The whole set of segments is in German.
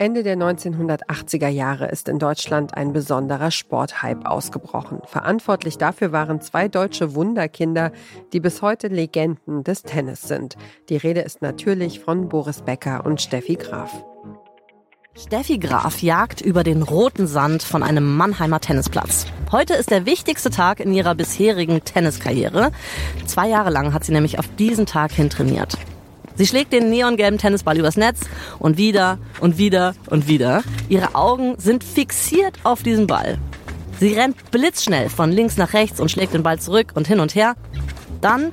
Ende der 1980er Jahre ist in Deutschland ein besonderer Sporthype ausgebrochen. Verantwortlich dafür waren zwei deutsche Wunderkinder, die bis heute Legenden des Tennis sind. Die Rede ist natürlich von Boris Becker und Steffi Graf. Steffi Graf jagt über den roten Sand von einem Mannheimer Tennisplatz. Heute ist der wichtigste Tag in ihrer bisherigen Tenniskarriere. Zwei Jahre lang hat sie nämlich auf diesen Tag hin trainiert. Sie schlägt den neongelben Tennisball übers Netz und wieder und wieder und wieder. Ihre Augen sind fixiert auf diesen Ball. Sie rennt blitzschnell von links nach rechts und schlägt den Ball zurück und hin und her. Dann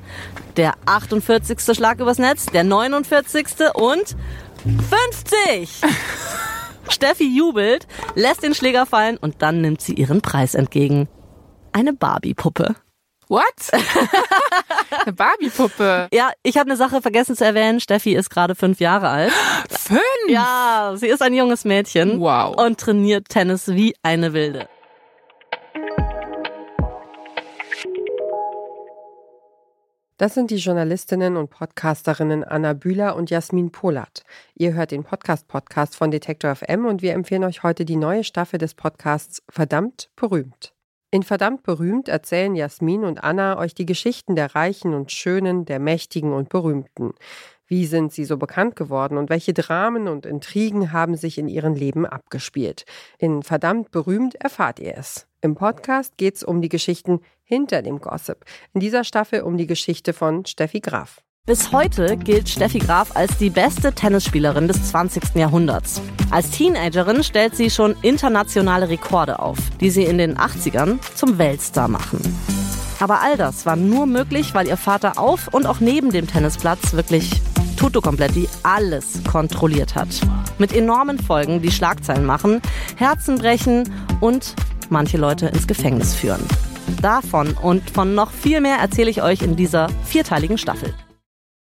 der 48. Schlag übers Netz, der 49. und 50! Steffi jubelt, lässt den Schläger fallen und dann nimmt sie ihren Preis entgegen. Eine Barbie-Puppe. What? eine Barbie-Puppe. Ja, ich habe eine Sache vergessen zu erwähnen. Steffi ist gerade fünf Jahre alt. Fünf? Ja, sie ist ein junges Mädchen. Wow. Und trainiert Tennis wie eine Wilde. Das sind die Journalistinnen und Podcasterinnen Anna Bühler und Jasmin Polat. Ihr hört den Podcast-Podcast von Detektor FM und wir empfehlen euch heute die neue Staffel des Podcasts Verdammt berühmt. In Verdammt berühmt erzählen Jasmin und Anna euch die Geschichten der Reichen und Schönen, der Mächtigen und Berühmten. Wie sind sie so bekannt geworden und welche Dramen und Intrigen haben sich in ihrem Leben abgespielt? In Verdammt berühmt erfahrt ihr es. Im Podcast geht es um die Geschichten hinter dem Gossip. In dieser Staffel um die Geschichte von Steffi Graf. Bis heute gilt Steffi Graf als die beste Tennisspielerin des 20. Jahrhunderts. Als Teenagerin stellt sie schon internationale Rekorde auf, die sie in den 80ern zum Weltstar machen. Aber all das war nur möglich, weil ihr Vater auf und auch neben dem Tennisplatz wirklich Tutto Kompletti alles kontrolliert hat. Mit enormen Folgen, die Schlagzeilen machen, Herzen brechen und manche Leute ins Gefängnis führen. Davon und von noch viel mehr erzähle ich euch in dieser vierteiligen Staffel.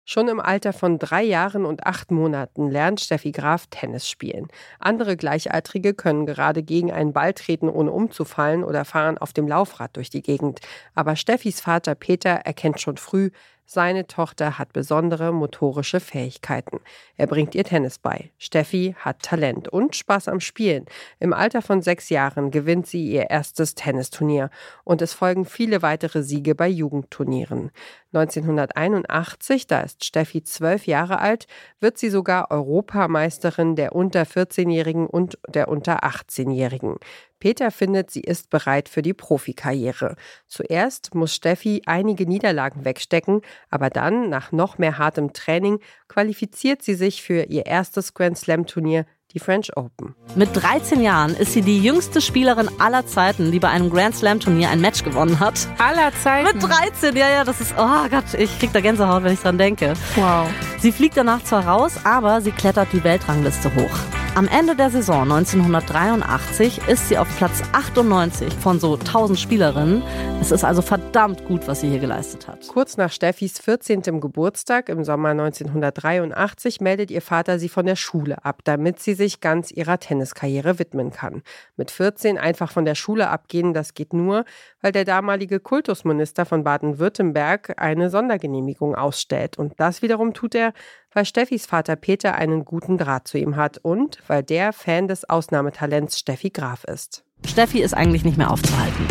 Schon im Alter von drei Jahren und acht Monaten lernt Steffi Graf Tennis spielen. Andere Gleichaltrige können gerade gegen einen Ball treten, ohne umzufallen oder fahren auf dem Laufrad durch die Gegend. Aber Steffis Vater Peter erkennt schon früh, seine Tochter hat besondere motorische Fähigkeiten. Er bringt ihr Tennis bei. Steffi hat Talent und Spaß am Spielen. Im Alter von sechs Jahren gewinnt sie ihr erstes Tennisturnier und es folgen viele weitere Siege bei Jugendturnieren. 1981, da ist Steffi zwölf Jahre alt, wird sie sogar Europameisterin der unter 14-Jährigen und der unter 18-Jährigen. Peter findet, sie ist bereit für die Profikarriere. Zuerst muss Steffi einige Niederlagen wegstecken, aber dann, nach noch mehr hartem Training, qualifiziert sie sich für ihr erstes Grand Slam Turnier die French Open. Mit 13 Jahren ist sie die jüngste Spielerin aller Zeiten, die bei einem Grand Slam Turnier ein Match gewonnen hat. Aller Zeiten? Mit 13, ja, ja, das ist, oh Gott, ich krieg da Gänsehaut, wenn ich dran denke. Wow. Sie fliegt danach zwar raus, aber sie klettert die Weltrangliste hoch. Am Ende der Saison 1983 ist sie auf Platz 98 von so 1000 Spielerinnen. Es ist also verdammt gut, was sie hier geleistet hat. Kurz nach Steffis 14. Geburtstag im Sommer 1983 meldet ihr Vater sie von der Schule ab, damit sie sich ganz ihrer Tenniskarriere widmen kann. Mit 14 einfach von der Schule abgehen, das geht nur, weil der damalige Kultusminister von Baden-Württemberg eine Sondergenehmigung ausstellt. Und das wiederum tut er, weil Steffis Vater Peter einen guten Draht zu ihm hat und weil der Fan des Ausnahmetalents Steffi Graf ist. Steffi ist eigentlich nicht mehr aufzuhalten.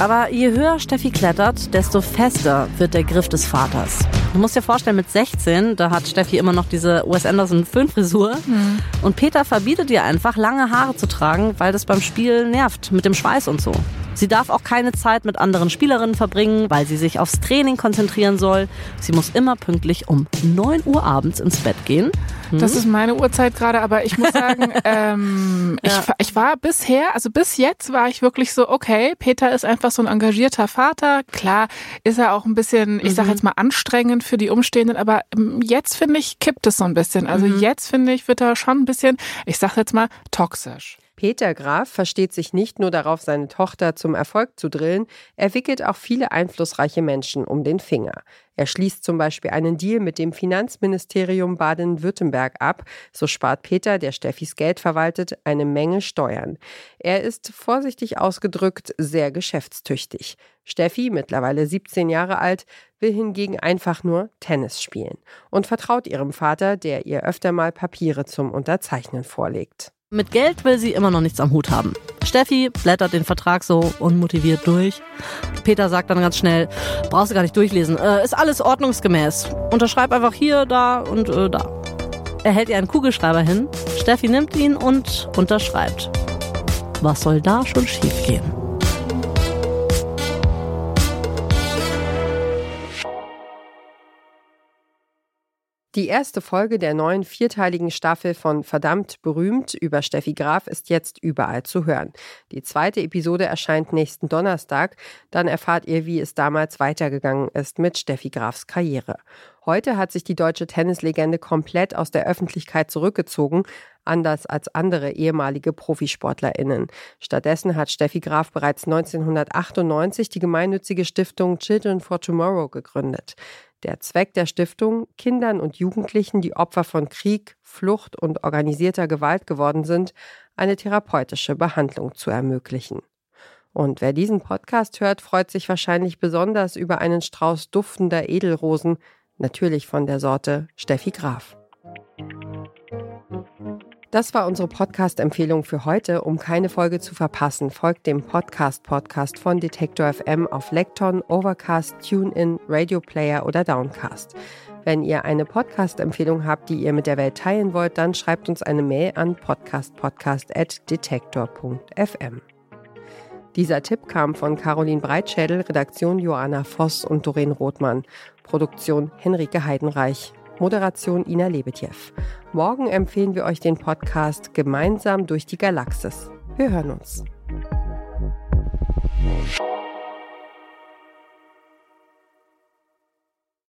Aber je höher Steffi klettert, desto fester wird der Griff des Vaters. Du musst dir vorstellen, mit 16, da hat Steffi immer noch diese Wes Anderson Föhnfrisur. Mhm. Und Peter verbietet ihr einfach, lange Haare zu tragen, weil das beim Spiel nervt, mit dem Schweiß und so. Sie darf auch keine Zeit mit anderen Spielerinnen verbringen, weil sie sich aufs Training konzentrieren soll. Sie muss immer pünktlich um 9 Uhr abends ins Bett gehen. Hm? Das ist meine Uhrzeit gerade, aber ich muss sagen, ähm, ja. ich, ich war bisher, also bis jetzt war ich wirklich so, okay, Peter ist einfach so ein engagierter Vater. Klar ist er auch ein bisschen, ich sag mhm. jetzt mal, anstrengend für die Umstehenden, aber ähm, jetzt finde ich, kippt es so ein bisschen. Also mhm. jetzt finde ich, wird er schon ein bisschen, ich sag jetzt mal, toxisch. Peter Graf versteht sich nicht nur darauf, seine Tochter zum Erfolg zu drillen, er wickelt auch viele einflussreiche Menschen um den Finger. Er schließt zum Beispiel einen Deal mit dem Finanzministerium Baden-Württemberg ab. So spart Peter, der Steffis Geld verwaltet, eine Menge Steuern. Er ist vorsichtig ausgedrückt sehr geschäftstüchtig. Steffi, mittlerweile 17 Jahre alt, will hingegen einfach nur Tennis spielen und vertraut ihrem Vater, der ihr öfter mal Papiere zum Unterzeichnen vorlegt. Mit Geld will sie immer noch nichts am Hut haben. Steffi blättert den Vertrag so unmotiviert durch. Peter sagt dann ganz schnell, brauchst du gar nicht durchlesen, äh, ist alles ordnungsgemäß. Unterschreib einfach hier, da und äh, da. Er hält ihr einen Kugelschreiber hin, Steffi nimmt ihn und unterschreibt. Was soll da schon schiefgehen? Die erste Folge der neuen vierteiligen Staffel von Verdammt berühmt über Steffi Graf ist jetzt überall zu hören. Die zweite Episode erscheint nächsten Donnerstag. Dann erfahrt ihr, wie es damals weitergegangen ist mit Steffi Grafs Karriere. Heute hat sich die deutsche Tennislegende komplett aus der Öffentlichkeit zurückgezogen, anders als andere ehemalige ProfisportlerInnen. Stattdessen hat Steffi Graf bereits 1998 die gemeinnützige Stiftung Children for Tomorrow gegründet. Der Zweck der Stiftung, Kindern und Jugendlichen, die Opfer von Krieg, Flucht und organisierter Gewalt geworden sind, eine therapeutische Behandlung zu ermöglichen. Und wer diesen Podcast hört, freut sich wahrscheinlich besonders über einen Strauß duftender Edelrosen, natürlich von der Sorte Steffi Graf. Das war unsere Podcast-Empfehlung für heute. Um keine Folge zu verpassen, folgt dem Podcast-Podcast von Detektor FM auf Lekton, Overcast, TuneIn, Radio Player oder Downcast. Wenn ihr eine Podcast-Empfehlung habt, die ihr mit der Welt teilen wollt, dann schreibt uns eine Mail an podcastpodcast.detektor.fm. Dieser Tipp kam von Caroline Breitschädel, Redaktion Joanna Voss und Doreen Rothmann, Produktion Henrike Heidenreich. Moderation Ina Lebetjew. Morgen empfehlen wir euch den Podcast Gemeinsam durch die Galaxis. Wir hören uns.